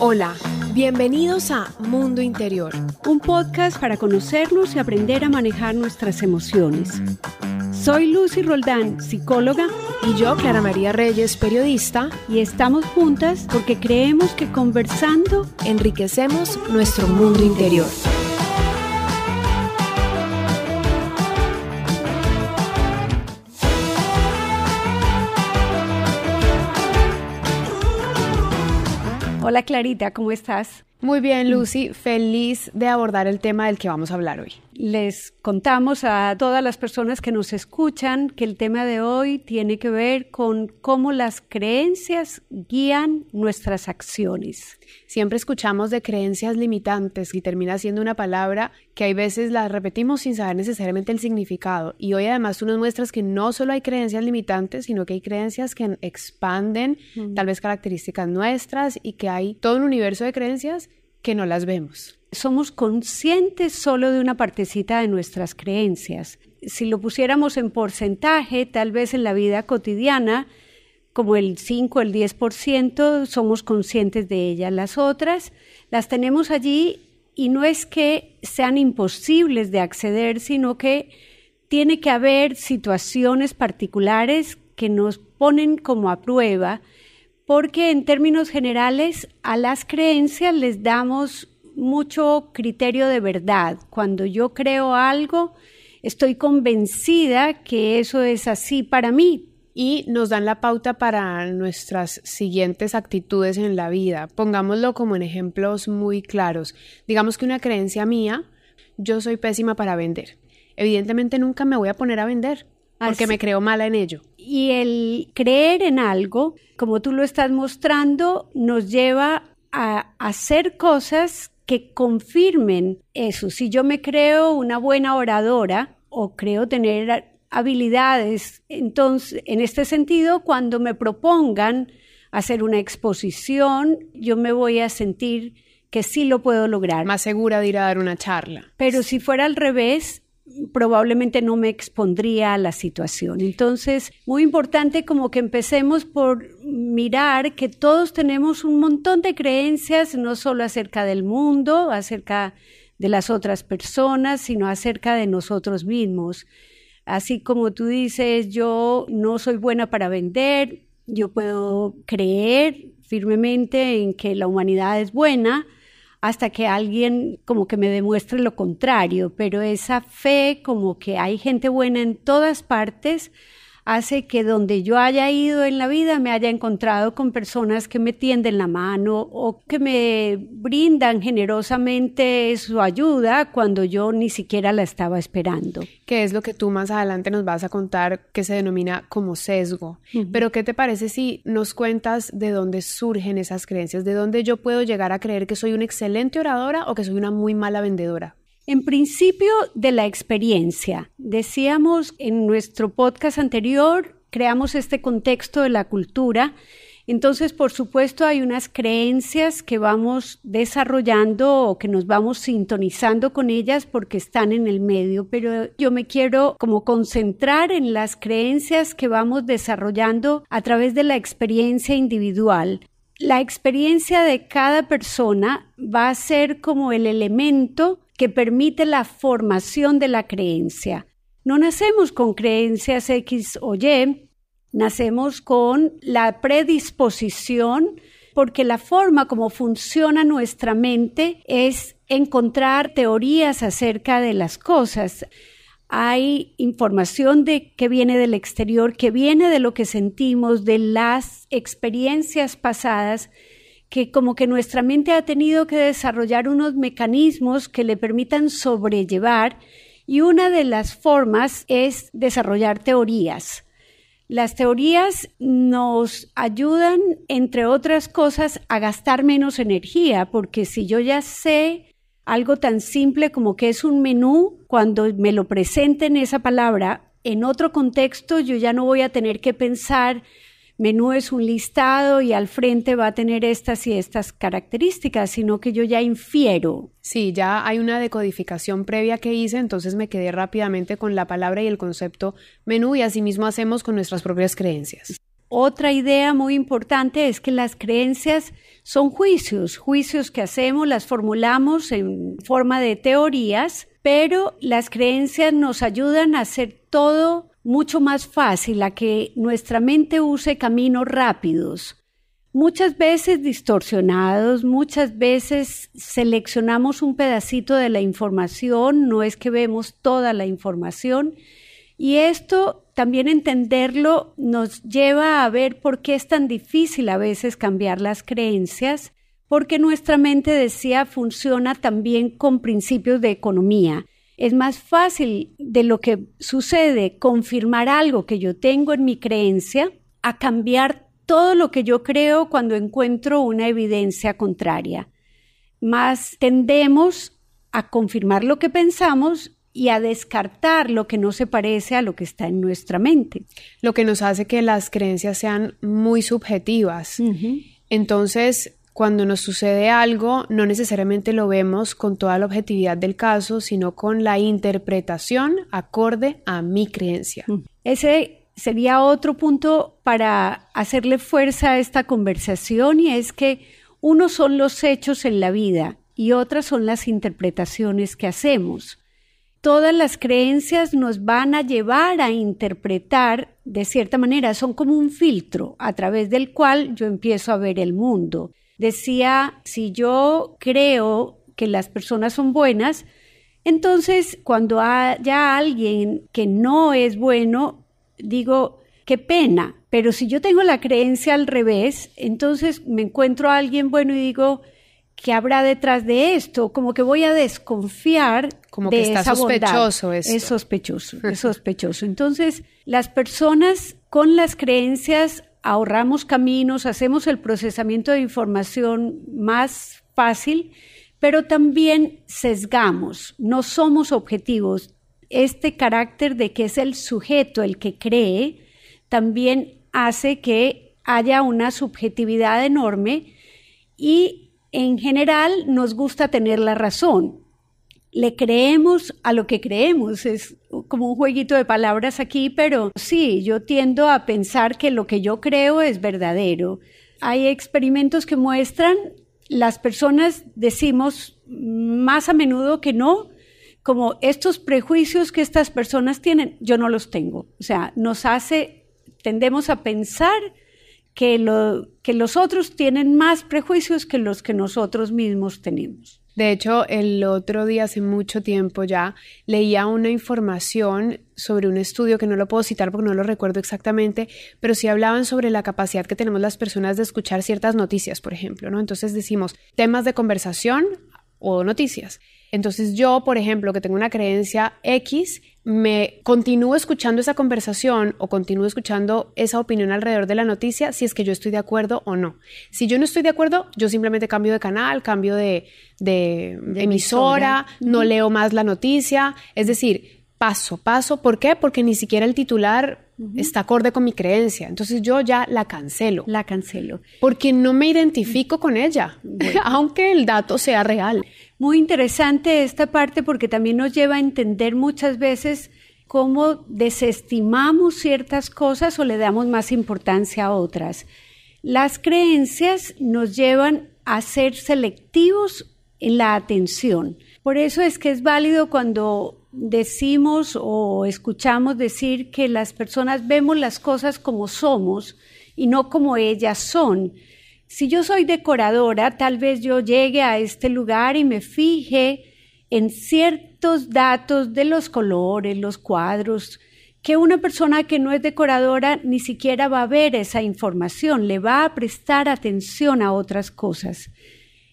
Hola, bienvenidos a Mundo Interior, un podcast para conocernos y aprender a manejar nuestras emociones. Soy Lucy Roldán, psicóloga, y yo, Clara María Reyes, periodista, y estamos juntas porque creemos que conversando enriquecemos nuestro mundo interior. Hola Clarita, ¿cómo estás? Muy bien, Lucy, feliz de abordar el tema del que vamos a hablar hoy. Les contamos a todas las personas que nos escuchan que el tema de hoy tiene que ver con cómo las creencias guían nuestras acciones. Siempre escuchamos de creencias limitantes y termina siendo una palabra que hay veces la repetimos sin saber necesariamente el significado. Y hoy además tú nos muestras que no solo hay creencias limitantes, sino que hay creencias que expanden tal vez características nuestras y que hay todo un universo de creencias que no las vemos. Somos conscientes solo de una partecita de nuestras creencias. Si lo pusiéramos en porcentaje, tal vez en la vida cotidiana, como el 5, el 10%, somos conscientes de ellas. Las otras las tenemos allí y no es que sean imposibles de acceder, sino que tiene que haber situaciones particulares que nos ponen como a prueba porque en términos generales a las creencias les damos mucho criterio de verdad. Cuando yo creo algo, estoy convencida que eso es así para mí. Y nos dan la pauta para nuestras siguientes actitudes en la vida. Pongámoslo como en ejemplos muy claros. Digamos que una creencia mía, yo soy pésima para vender. Evidentemente nunca me voy a poner a vender porque me creo mala en ello. Y el creer en algo, como tú lo estás mostrando, nos lleva a hacer cosas que confirmen eso. Si yo me creo una buena oradora o creo tener habilidades, entonces, en este sentido, cuando me propongan hacer una exposición, yo me voy a sentir que sí lo puedo lograr. Más segura de ir a dar una charla. Pero si fuera al revés, probablemente no me expondría a la situación. Entonces, muy importante como que empecemos por mirar que todos tenemos un montón de creencias, no solo acerca del mundo, acerca de las otras personas, sino acerca de nosotros mismos. Así como tú dices, yo no soy buena para vender, yo puedo creer firmemente en que la humanidad es buena, hasta que alguien como que me demuestre lo contrario, pero esa fe como que hay gente buena en todas partes, hace que donde yo haya ido en la vida me haya encontrado con personas que me tienden la mano o que me brindan generosamente su ayuda cuando yo ni siquiera la estaba esperando. Que es lo que tú más adelante nos vas a contar que se denomina como sesgo. Pero ¿qué te parece si nos cuentas de dónde surgen esas creencias? ¿De dónde yo puedo llegar a creer que soy una excelente oradora o que soy una muy mala vendedora? En principio de la experiencia. Decíamos en nuestro podcast anterior, creamos este contexto de la cultura. Entonces, por supuesto, hay unas creencias que vamos desarrollando o que nos vamos sintonizando con ellas porque están en el medio, pero yo me quiero como concentrar en las creencias que vamos desarrollando a través de la experiencia individual. La experiencia de cada persona va a ser como el elemento que permite la formación de la creencia. No nacemos con creencias X o Y, nacemos con la predisposición porque la forma como funciona nuestra mente es encontrar teorías acerca de las cosas. Hay información de que viene del exterior, que viene de lo que sentimos, de las experiencias pasadas que como que nuestra mente ha tenido que desarrollar unos mecanismos que le permitan sobrellevar y una de las formas es desarrollar teorías. Las teorías nos ayudan, entre otras cosas, a gastar menos energía, porque si yo ya sé algo tan simple como que es un menú, cuando me lo presenten esa palabra en otro contexto, yo ya no voy a tener que pensar menú es un listado y al frente va a tener estas y estas características, sino que yo ya infiero. Sí, ya hay una decodificación previa que hice, entonces me quedé rápidamente con la palabra y el concepto menú y así mismo hacemos con nuestras propias creencias. otra idea muy importante es que las creencias son juicios, juicios que hacemos, las formulamos en forma de teorías, pero las creencias nos ayudan a hacer todo mucho más fácil, a que nuestra mente use caminos rápidos. Muchas veces distorsionados, muchas veces seleccionamos un pedacito de la información, no es que vemos toda la información, y esto también entenderlo nos lleva a ver por qué es tan difícil a veces cambiar las creencias, porque nuestra mente decía funciona también con principios de economía. Es más fácil de lo que sucede confirmar algo que yo tengo en mi creencia a cambiar todo lo que yo creo cuando encuentro una evidencia contraria. Más tendemos a confirmar lo que pensamos y a descartar lo que no se parece a lo que está en nuestra mente. Lo que nos hace que las creencias sean muy subjetivas. Entonces, cuando nos sucede algo, no necesariamente lo vemos con toda la objetividad del caso, sino con la interpretación acorde a mi creencia. Ese sería otro punto para hacerle fuerza a esta conversación y es que uno son los hechos en la vida y otras son las interpretaciones que hacemos todas las creencias nos van a llevar a interpretar de cierta manera, son como un filtro a través del cual yo empiezo a ver el mundo. Decía, si yo creo que las personas son buenas, entonces cuando haya alguien que no es bueno, digo, qué pena, pero si yo tengo la creencia al revés, entonces me encuentro a alguien bueno y digo, ¿qué habrá detrás de esto? Como que voy a desconfiar como que está sospechoso Es sospechoso, es sospechoso. Entonces, las personas con las creencias ahorramos caminos, hacemos el procesamiento de información más fácil, pero también sesgamos, no somos objetivos. Este carácter de que es el sujeto el que cree también hace que haya una subjetividad enorme y en general nos gusta tener la razón le creemos a lo que creemos. Es como un jueguito de palabras aquí, pero sí, yo tiendo a pensar que lo que yo creo es verdadero. Hay experimentos que muestran, las personas decimos más a menudo que no, como estos prejuicios que estas personas tienen, yo no los tengo. O sea, nos hace, tendemos a pensar que, que los otros tienen más prejuicios que los que nosotros mismos tenemos. De hecho, el otro día, hace mucho tiempo ya, leía una información sobre un estudio que no lo puedo citar porque no lo recuerdo exactamente, pero sí hablaban sobre la capacidad que tenemos las personas de escuchar ciertas noticias, por ejemplo, ¿no? Entonces decimos temas de conversación o noticias. Entonces yo, por ejemplo, que tengo una creencia X, me continúo escuchando esa conversación o continúo escuchando esa opinión alrededor de la noticia si es que yo estoy de acuerdo o no. Si yo no estoy de acuerdo, yo simplemente cambio de canal, cambio de, emisora, no leo más la noticia. Es decir, paso, paso. ¿Por qué? Porque ni siquiera el titular está acorde con mi creencia. Entonces yo ya la cancelo. La cancelo. Porque no me identifico con ella, aunque el dato sea real. Muy interesante esta parte porque también nos lleva a entender muchas veces cómo desestimamos ciertas cosas o le damos más importancia a otras. Las creencias nos llevan a ser selectivos en la atención. Por eso es que es válido cuando decimos o escuchamos decir que las personas vemos las cosas como somos y no como ellas son. Si yo soy decoradora, tal vez yo llegue a este lugar y me fije en ciertos datos de los colores, los cuadros, que una persona que no es decoradora ni siquiera va a ver esa información, le va a prestar atención a otras cosas.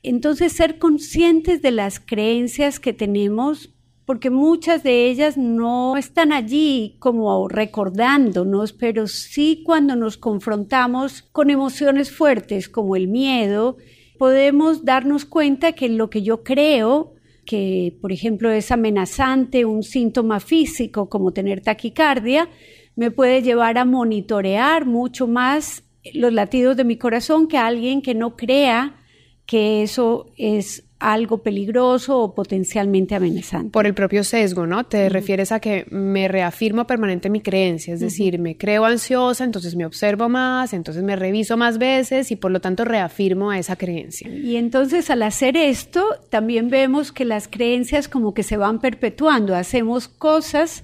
Entonces, ser conscientes de las creencias que tenemos porque muchas de ellas no están allí como recordándonos, pero sí cuando nos confrontamos con emociones fuertes como el miedo, podemos darnos cuenta que lo que yo creo que, por ejemplo, es amenazante, un síntoma físico como tener taquicardia, me puede llevar a monitorear mucho más los latidos de mi corazón que alguien que no crea que eso es algo peligroso o potencialmente amenazante. Por el propio sesgo, ¿no? Te refieres a que me reafirmo permanente mi creencia, es decir, me creo ansiosa, entonces me observo más, entonces me reviso más veces y por lo tanto reafirmo a esa creencia. Y entonces al hacer esto, también vemos que las creencias como que se van perpetuando, hacemos cosas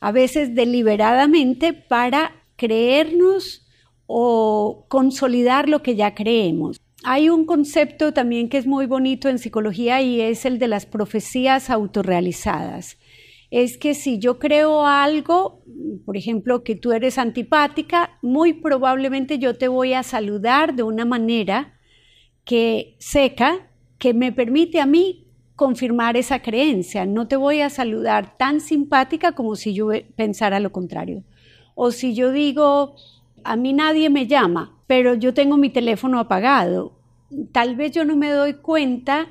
a veces deliberadamente para creernos o consolidar lo que ya creemos. Hay un concepto también que es muy bonito en psicología y es el de las profecías autorrealizadas. Es que si yo creo algo, por ejemplo, que tú eres antipática, muy probablemente yo te voy a saludar de una manera que seca, que me permite a mí confirmar esa creencia. No te voy a saludar tan simpática como si yo pensara lo contrario. O si yo digo, a mí nadie me llama, pero yo tengo mi teléfono apagado. Tal vez yo no me doy cuenta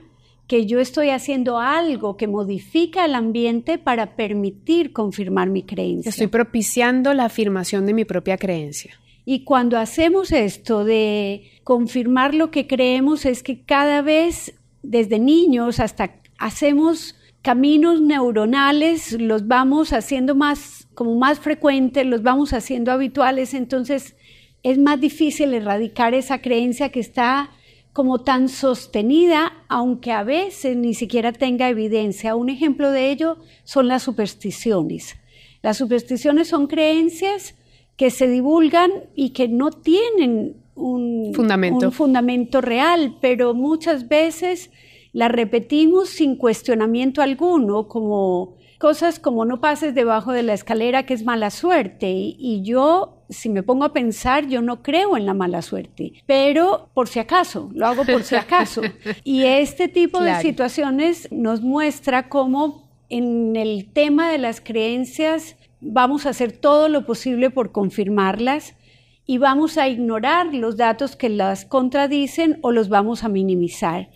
que yo estoy haciendo algo que modifica el ambiente para permitir confirmar mi creencia. Estoy propiciando la afirmación de mi propia creencia. Y cuando hacemos esto de confirmar lo que creemos es que cada vez desde niños hasta hacemos caminos neuronales, los vamos haciendo más como más frecuentes, los vamos haciendo habituales, entonces es más difícil erradicar esa creencia que está como tan sostenida, aunque a veces ni siquiera tenga evidencia. Un ejemplo de ello son las supersticiones. Las supersticiones son creencias que se divulgan y que no tienen un fundamento, un fundamento real, pero muchas veces las repetimos sin cuestionamiento alguno, como cosas como no pases debajo de la escalera, que es mala suerte. Y, yo, si me pongo a pensar, yo no creo en la mala suerte, pero por si acaso, lo hago por si acaso. y este tipo de situaciones nos muestra cómo en el tema de las creencias vamos a hacer todo lo posible por confirmarlas y vamos a ignorar los datos que las contradicen o los vamos a minimizar.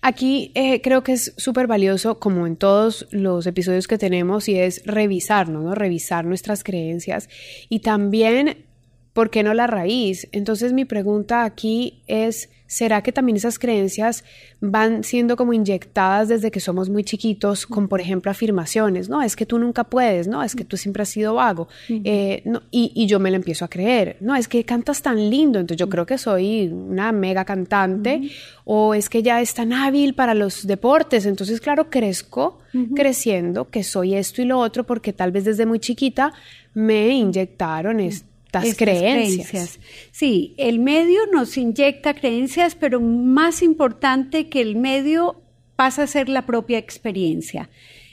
Aquí eh, creo que es súper valioso, como en todos los episodios que tenemos, y es revisarnos, ¿no? Revisar nuestras creencias y también, ¿por qué no la raíz? Entonces mi pregunta aquí es ¿será que también esas creencias van siendo como inyectadas desde que somos muy chiquitos con, por ejemplo, afirmaciones? No, es que tú nunca puedes, no, es que tú siempre has sido vago. Eh, y, yo me lo empiezo a creer, no, es que cantas tan lindo, entonces yo creo que soy una mega cantante, o es que ya es tan hábil para los deportes, entonces claro, crezco creciendo que soy esto y lo otro porque tal vez desde muy chiquita me inyectaron esto creencias. Sí, el medio nos inyecta creencias, pero más importante que el medio pasa a ser la propia experiencia.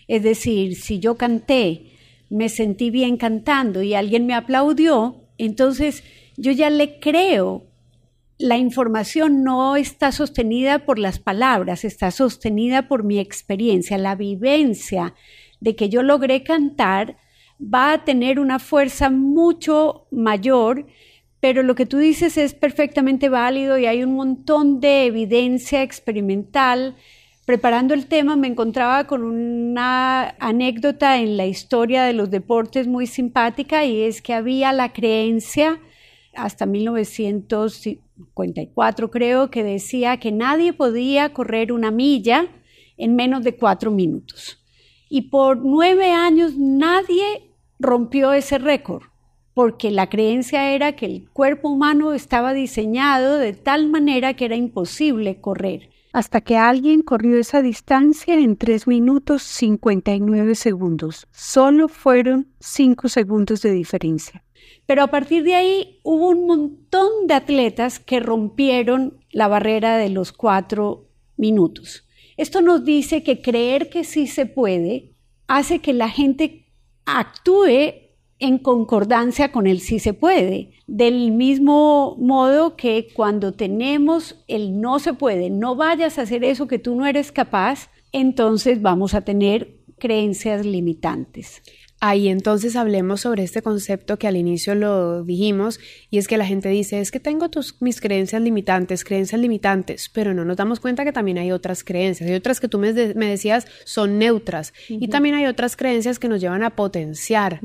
Es decir, si yo canté, me sentí bien cantando y alguien me aplaudió, entonces yo ya le creo. La información no está sostenida por las palabras, está sostenida por mi experiencia, la vivencia de que yo logré cantar va a tener una fuerza mucho mayor, pero lo que tú dices es perfectamente válido y hay un montón de evidencia experimental. Preparando el tema me encontraba con una anécdota en la historia de los deportes muy simpática y es que había la creencia hasta 1954 creo que decía que nadie podía correr una milla en menos de cuatro minutos. Y por nueve años nadie rompió ese récord, porque la creencia era que el cuerpo humano estaba diseñado de tal manera que era imposible correr. Hasta que alguien corrió esa distancia en 3 minutos 59 segundos. Solo fueron 5 segundos de diferencia. Pero a partir de ahí hubo un montón de atletas que rompieron la barrera de los 4 minutos. Esto nos dice que creer que sí se puede hace que la gente actúe en concordancia con el sí se puede. Del mismo modo que cuando tenemos el no se puede, no vayas a hacer eso que tú no eres capaz, entonces vamos a tener creencias limitantes. Ahí entonces hablemos sobre este concepto que al inicio lo dijimos y es que la gente dice, es que tengo tus, mis creencias limitantes, creencias limitantes, pero no nos damos cuenta que también hay otras creencias, hay otras que tú me, decías son neutras y también hay otras creencias que nos llevan a potenciar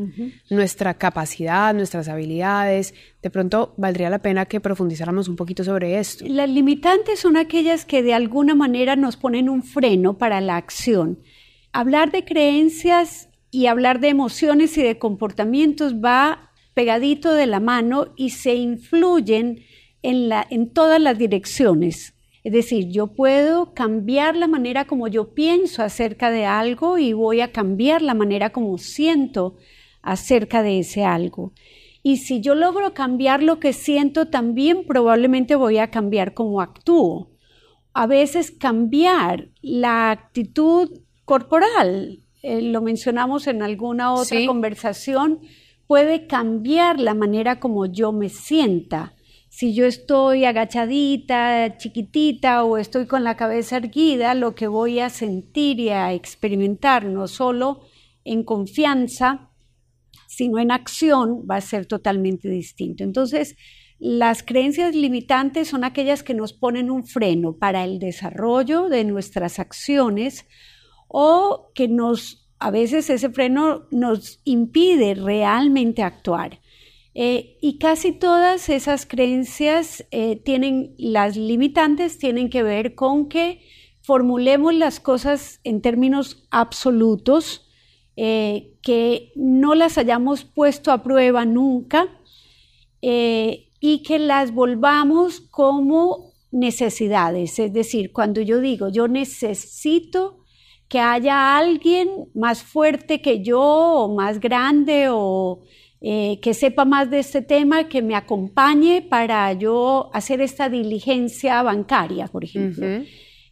nuestra capacidad, nuestras habilidades. De pronto valdría la pena que profundizáramos un poquito sobre esto. Las limitantes son aquellas que de alguna manera nos ponen un freno para la acción. Hablar de creencias y hablar de emociones y de comportamientos va pegadito de la mano y se influyen en, todas las direcciones. Es decir, yo puedo cambiar la manera como yo pienso acerca de algo y voy a cambiar la manera como siento acerca de ese algo. Y si yo logro cambiar lo que siento, también probablemente voy a cambiar cómo actúo. A veces cambiar la actitud corporal, eh, lo mencionamos en alguna otra conversación, puede cambiar la manera como yo me sienta. Si yo estoy agachadita, chiquitita o estoy con la cabeza erguida, lo que voy a sentir y a experimentar, no solo en confianza, sino en acción, va a ser totalmente distinto. Entonces, las creencias limitantes son aquellas que nos ponen un freno para el desarrollo de nuestras acciones o que nos, a veces ese freno nos impide realmente actuar. Eh, y casi todas esas creencias eh, tienen, las limitantes tienen que ver con que formulemos las cosas en términos absolutos, eh, que no las hayamos puesto a prueba nunca y que las volvamos como necesidades. Es decir, cuando yo digo, yo necesito que haya alguien más fuerte que yo o más grande o eh, que sepa más de este tema, que me acompañe para yo hacer esta diligencia bancaria, por ejemplo.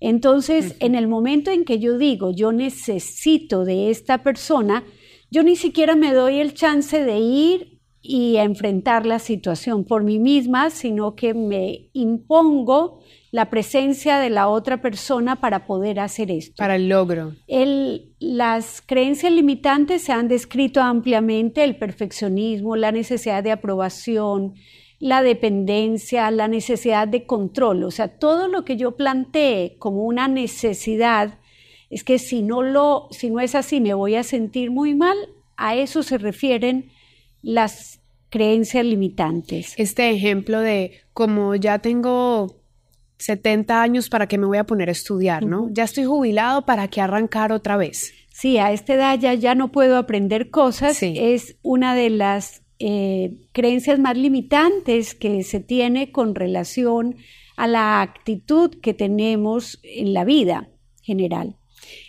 Entonces, en el momento en que yo digo, yo necesito de esta persona, yo ni siquiera me doy el chance de ir y enfrentar la situación por mí misma, sino que me impongo la presencia de la otra persona para poder hacer esto. Para el logro. las creencias limitantes se han descrito ampliamente, el perfeccionismo, la necesidad de aprobación, la dependencia, la necesidad de control, o sea, todo lo que yo planteé como una necesidad es que si no lo si no es así me voy a sentir muy mal, a eso se refieren las creencias limitantes. Este ejemplo de como ya tengo 70 años, ¿para qué me voy a poner a estudiar, no? Ya estoy jubilado, ¿para qué arrancar otra vez? Sí, a esta edad ya, ya no puedo aprender cosas. Es una de las eh, creencias más limitantes que se tiene con relación a la actitud que tenemos en la vida general.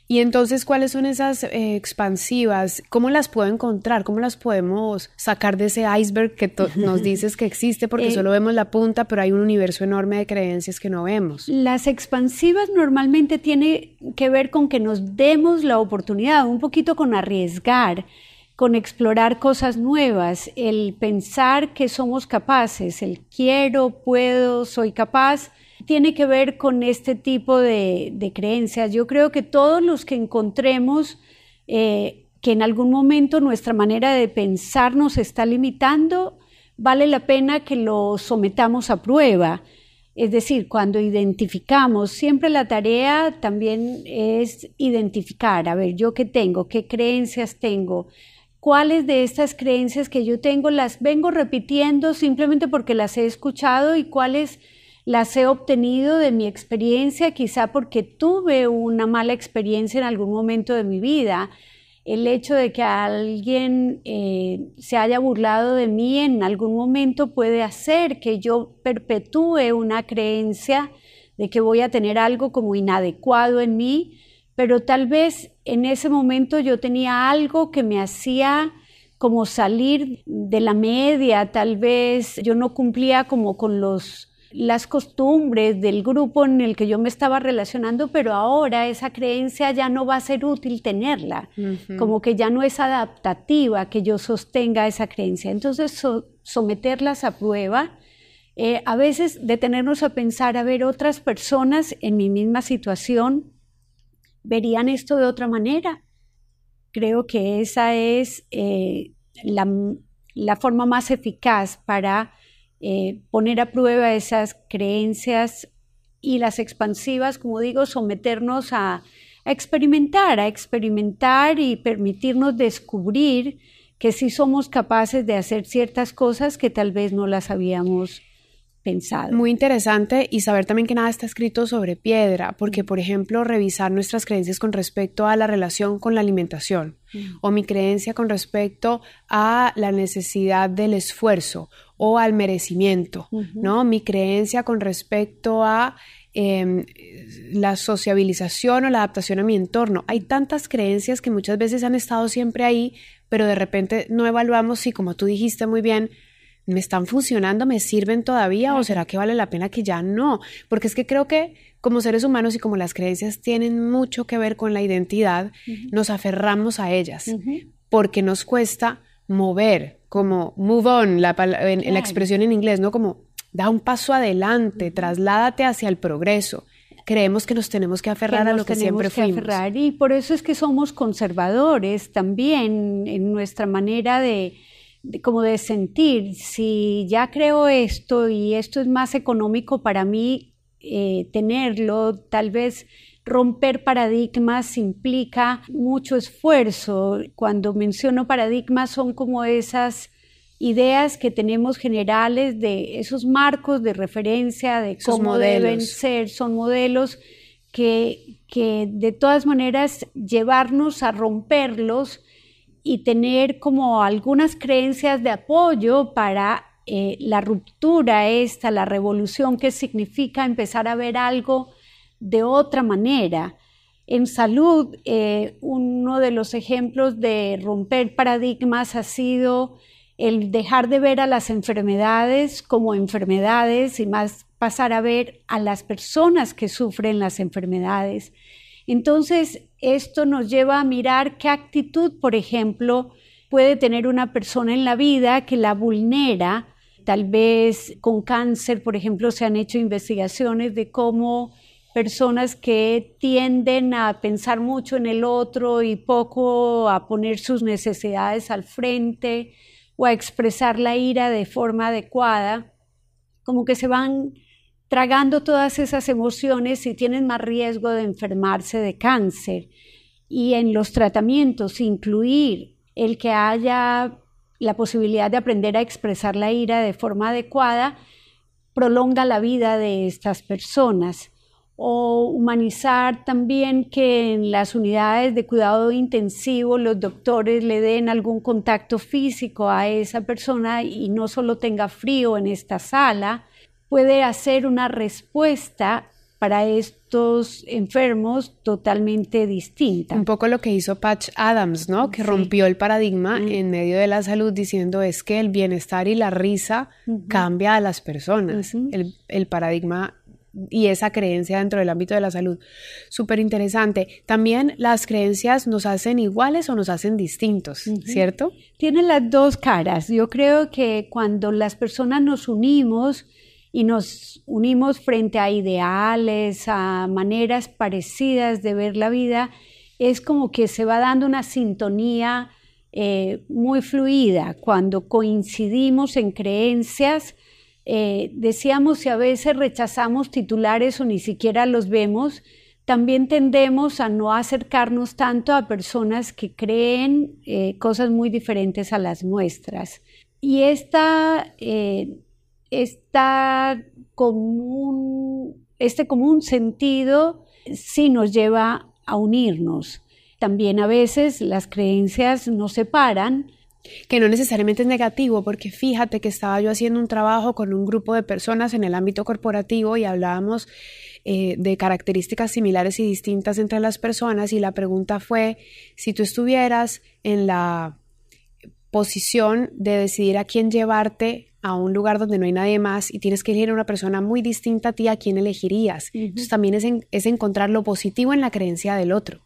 Y entonces, ¿cuáles son esas eh, expansivas? ¿Cómo las puedo encontrar? ¿Cómo las podemos sacar de ese iceberg que nos dices que existe? Porque eh, solo vemos la punta, pero hay un universo enorme de creencias que no vemos. Las expansivas normalmente tiene que ver con que nos demos la oportunidad, un poquito con arriesgar con explorar cosas nuevas, el pensar que somos capaces, el quiero, puedo, soy capaz, tiene que ver con este tipo de, creencias. Yo creo que todos los que encontremos eh, que en algún momento nuestra manera de pensar nos está limitando, vale la pena que lo sometamos a prueba. Es decir, cuando identificamos, siempre la tarea también es identificar, a ver, yo qué tengo, qué creencias tengo, cuáles de estas creencias que yo tengo las vengo repitiendo simplemente porque las he escuchado y cuáles las he obtenido de mi experiencia, quizá porque tuve una mala experiencia en algún momento de mi vida. El hecho de que alguien eh, se haya burlado de mí en algún momento puede hacer que yo perpetúe una creencia de que voy a tener algo como inadecuado en mí, pero tal vez en ese momento yo tenía algo que me hacía como salir de la media, tal vez yo no cumplía como con los las costumbres del grupo en el que yo me estaba relacionando, pero ahora esa creencia ya no va a ser útil tenerla, como que ya no es adaptativa que yo sostenga esa creencia. Entonces, someterlas a prueba, eh, a veces detenernos a pensar, a ver, otras personas en mi misma situación verían esto de otra manera. creo que esa es eh, la, la, forma más eficaz para eh, poner a prueba esas creencias y las expansivas, como digo, someternos a, experimentar, a experimentar y permitirnos descubrir que sí somos capaces de hacer ciertas cosas que tal vez no las habíamos pensado. Muy interesante y saber también que nada está escrito sobre piedra, porque por ejemplo, revisar nuestras creencias con respecto a la relación con la alimentación o mi creencia con respecto a la necesidad del esfuerzo o al merecimiento, ¿no? Mi creencia con respecto a em, la sociabilización o la adaptación a mi entorno. Hay tantas creencias que muchas veces han estado siempre ahí, pero de repente no evaluamos si, como tú dijiste muy bien, ¿me están funcionando? ¿Me sirven todavía? ¿O será que vale la pena que ya no? Porque es que creo que como seres humanos y como las creencias tienen mucho que ver con la identidad, nos aferramos a ellas porque nos cuesta mover, como move on, la, en, la expresión en inglés, ¿no? Como da un paso adelante, trasládate hacia el progreso creemos que nos tenemos que aferrar a lo que siempre que fuimos. Aferrar. Y por eso es que somos conservadores también en nuestra manera de, como de sentir, si ya creo esto y esto es más económico para mí eh, tenerlo, tal vez romper paradigmas implica mucho esfuerzo. Cuando menciono paradigmas son como esas ideas que tenemos generales de esos marcos de referencia, de cómo deben ser, son modelos que, que de todas maneras llevarnos a romperlos y tener como algunas creencias de apoyo para eh, la ruptura esta, la revolución que significa empezar a ver algo de otra manera. En salud, eh, uno de los ejemplos de romper paradigmas ha sido el dejar de ver a las enfermedades como enfermedades y más pasar a ver a las personas que sufren las enfermedades. Entonces, esto nos lleva a mirar qué actitud, por ejemplo, puede tener una persona en la vida que la vulnera. Tal vez con cáncer, por ejemplo, se han hecho investigaciones de cómo personas que tienden a pensar mucho en el otro y poco a poner sus necesidades al frente o a expresar la ira de forma adecuada, como que se van tragando todas esas emociones y tienen más riesgo de enfermarse de cáncer. Y en los tratamientos incluir el que haya la posibilidad de aprender a expresar la ira de forma adecuada prolonga la vida de estas personas. O humanizar también que en las unidades de cuidado intensivo los doctores le den algún contacto físico a esa persona y no solo tenga frío en esta sala, puede hacer una respuesta para estos enfermos totalmente distinta. Un poco lo que hizo Patch Adams, ¿no? Que rompió el paradigma mm. en medio de la salud diciendo es que el bienestar y la risa cambia a las personas. el, el, paradigma y esa creencia dentro del ámbito de la salud. Súper interesante. También las creencias nos hacen iguales o nos hacen distintos, ¿cierto? Tienen las dos caras. Yo creo que cuando las personas nos unimos, y nos unimos frente a ideales, a maneras parecidas de ver la vida, es como que se va dando una sintonía eh, muy fluida. Cuando coincidimos en creencias, eh, decíamos si a veces rechazamos titulares o ni siquiera los vemos, también tendemos a no acercarnos tanto a personas que creen eh, cosas muy diferentes a las nuestras. Y esta esta común, este común sentido sí nos lleva a unirnos. También a veces las creencias nos separan. Que no necesariamente es negativo, porque fíjate que estaba yo haciendo un trabajo con un grupo de personas en el ámbito corporativo y hablábamos eh, de características similares y distintas entre las personas y la pregunta fue, si tú estuvieras en la posición de decidir a quién llevarte a un lugar donde no hay nadie más y tienes que elegir a una persona muy distinta a ti, ¿a quién elegirías? Entonces también es, es, encontrar lo positivo en la creencia del otro.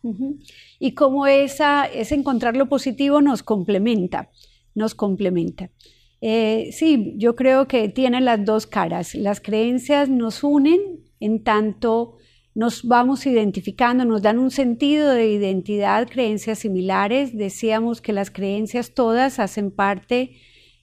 Y cómo esa, ese encontrar lo positivo nos complementa, nos complementa. Eh, sí, yo creo que tiene las dos caras. Las creencias nos unen en tanto nos vamos identificando, nos dan un sentido de identidad, creencias similares. Decíamos que las creencias todas hacen parte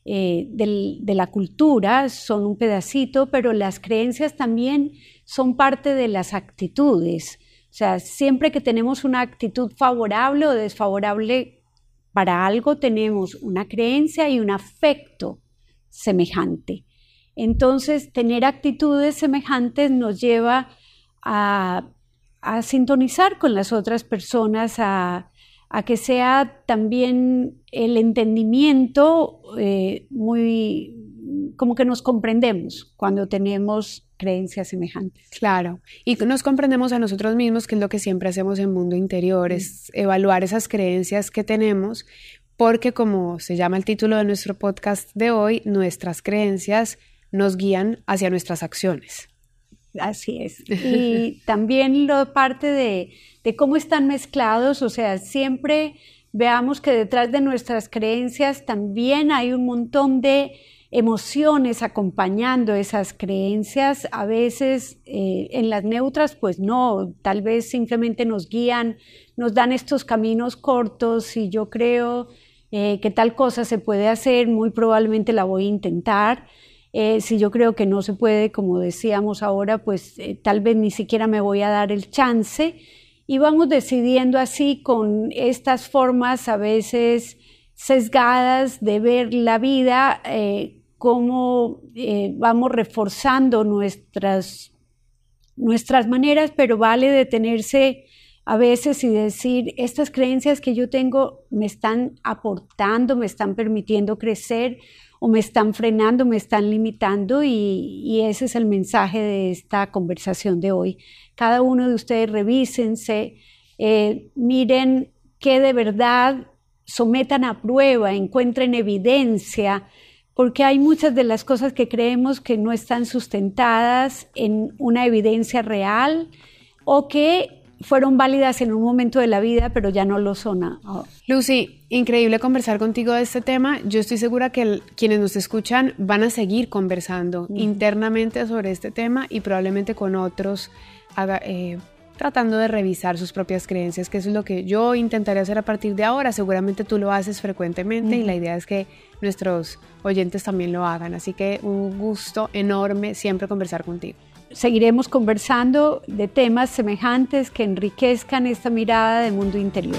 eh, de la cultura, son un pedacito, pero las creencias también son parte de las actitudes. O sea, siempre que tenemos una actitud favorable o desfavorable para algo, tenemos una creencia y un afecto semejante. Entonces, tener actitudes semejantes nos lleva a, sintonizar con las otras personas, a, que sea también el entendimiento eh, muy como que nos comprendemos cuando tenemos creencias semejantes. Claro, y nos comprendemos a nosotros mismos, que es lo que siempre hacemos en mundo interior, es evaluar esas creencias que tenemos, porque como se llama el título de nuestro podcast de hoy, nuestras creencias nos guían hacia nuestras acciones. Así es. Y también lo parte de, de cómo están mezclados, o sea, siempre veamos que detrás de nuestras creencias también hay un montón de emociones acompañando esas creencias. A veces eh, en las neutras, pues no, tal vez simplemente nos guían, nos dan estos caminos cortos y yo creo eh, que tal cosa se puede hacer, muy probablemente la voy a intentar. Eh, si yo creo que no se puede, como decíamos ahora, pues tal vez ni siquiera me voy a dar el chance. Y vamos decidiendo así con estas formas a veces sesgadas de ver la vida, cómo eh, vamos reforzando nuestras, nuestras maneras, pero vale detenerse a veces y decir, estas creencias que yo tengo me están aportando, me están permitiendo crecer o me están frenando, me están limitando y, ese es el mensaje de esta conversación de hoy. Cada uno de ustedes revísense, eh, miren qué de verdad sometan a prueba, encuentren evidencia porque hay muchas de las cosas que creemos que no están sustentadas en una evidencia real o que fueron válidas en un momento de la vida, pero ya no lo son. Lucy, increíble conversar contigo de este tema. Yo estoy segura que quienes nos escuchan van a seguir conversando internamente sobre este tema y probablemente con otros eh, tratando de revisar sus propias creencias, que eso es lo que yo intentaré hacer a partir de ahora. Seguramente tú lo haces frecuentemente y la idea es que nuestros oyentes también lo hagan. Así que un gusto enorme siempre conversar contigo. Seguiremos conversando de temas semejantes que enriquezcan esta mirada del mundo interior.